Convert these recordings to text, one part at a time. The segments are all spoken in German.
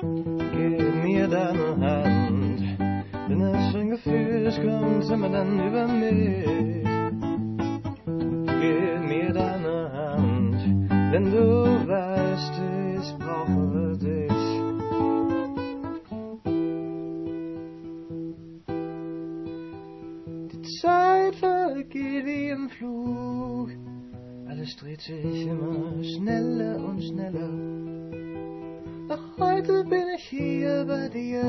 Gib mir deine Hand, denn es ein kommt immer dann über mich. Gib mir deine Hand, denn du weißt, ich brauche dich. Zeit vergeht wie im Flug. Alles dreht sich immer schneller und schneller. Heute bin ich hier bei dir,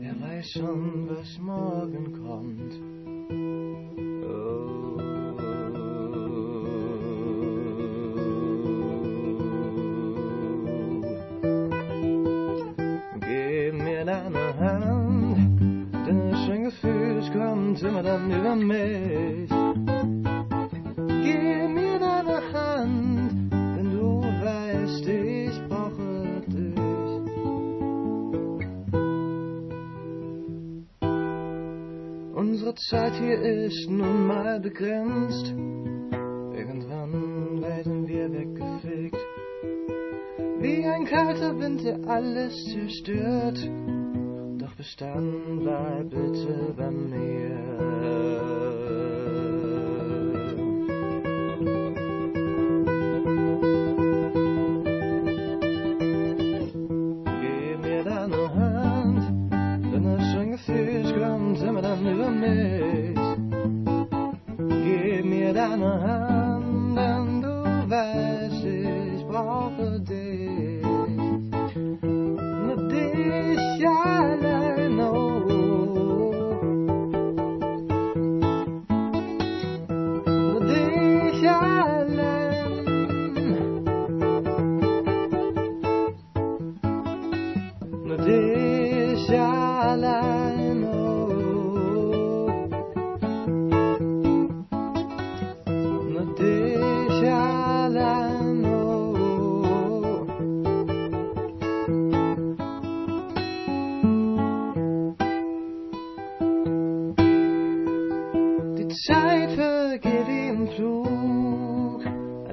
wer weiß schon, was morgen kommt. Gib mir deine Hand, denn das schöne kommt immer dann über mich. Unsere Zeit hier ist nun mal begrenzt. Irgendwann werden wir weggefegt. Wie ein kalter Wind, der alles zerstört. Doch bis dann bleib bitte bei mir. Gib mir deine Hand, denn das schöne Gefühl es kommt immer dann über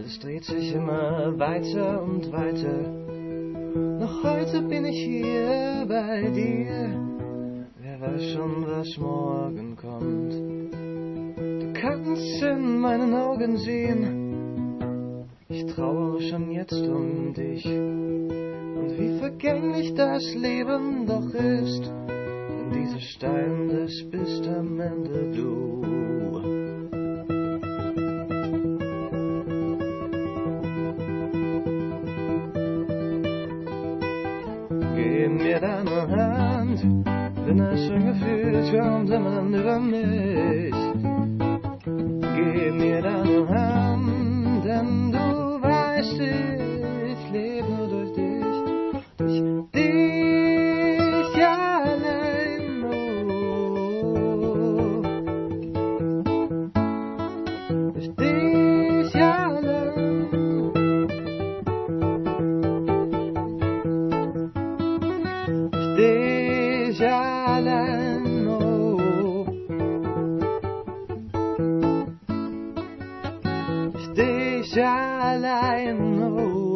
alles dreht sich immer weiter und weiter. Noch heute bin ich hier bei dir. Wer weiß schon, was morgen kommt. Du kannst in meinen Augen sehen. Ich trauere schon jetzt um dich. Und wie vergänglich das Leben doch ist. Denn dieser Stein, das bist am Ende du. Gib mir deine Hand, denn das schöne Gefühl es kommt immer dann über mich. Gib mir Durch dich allein, oh.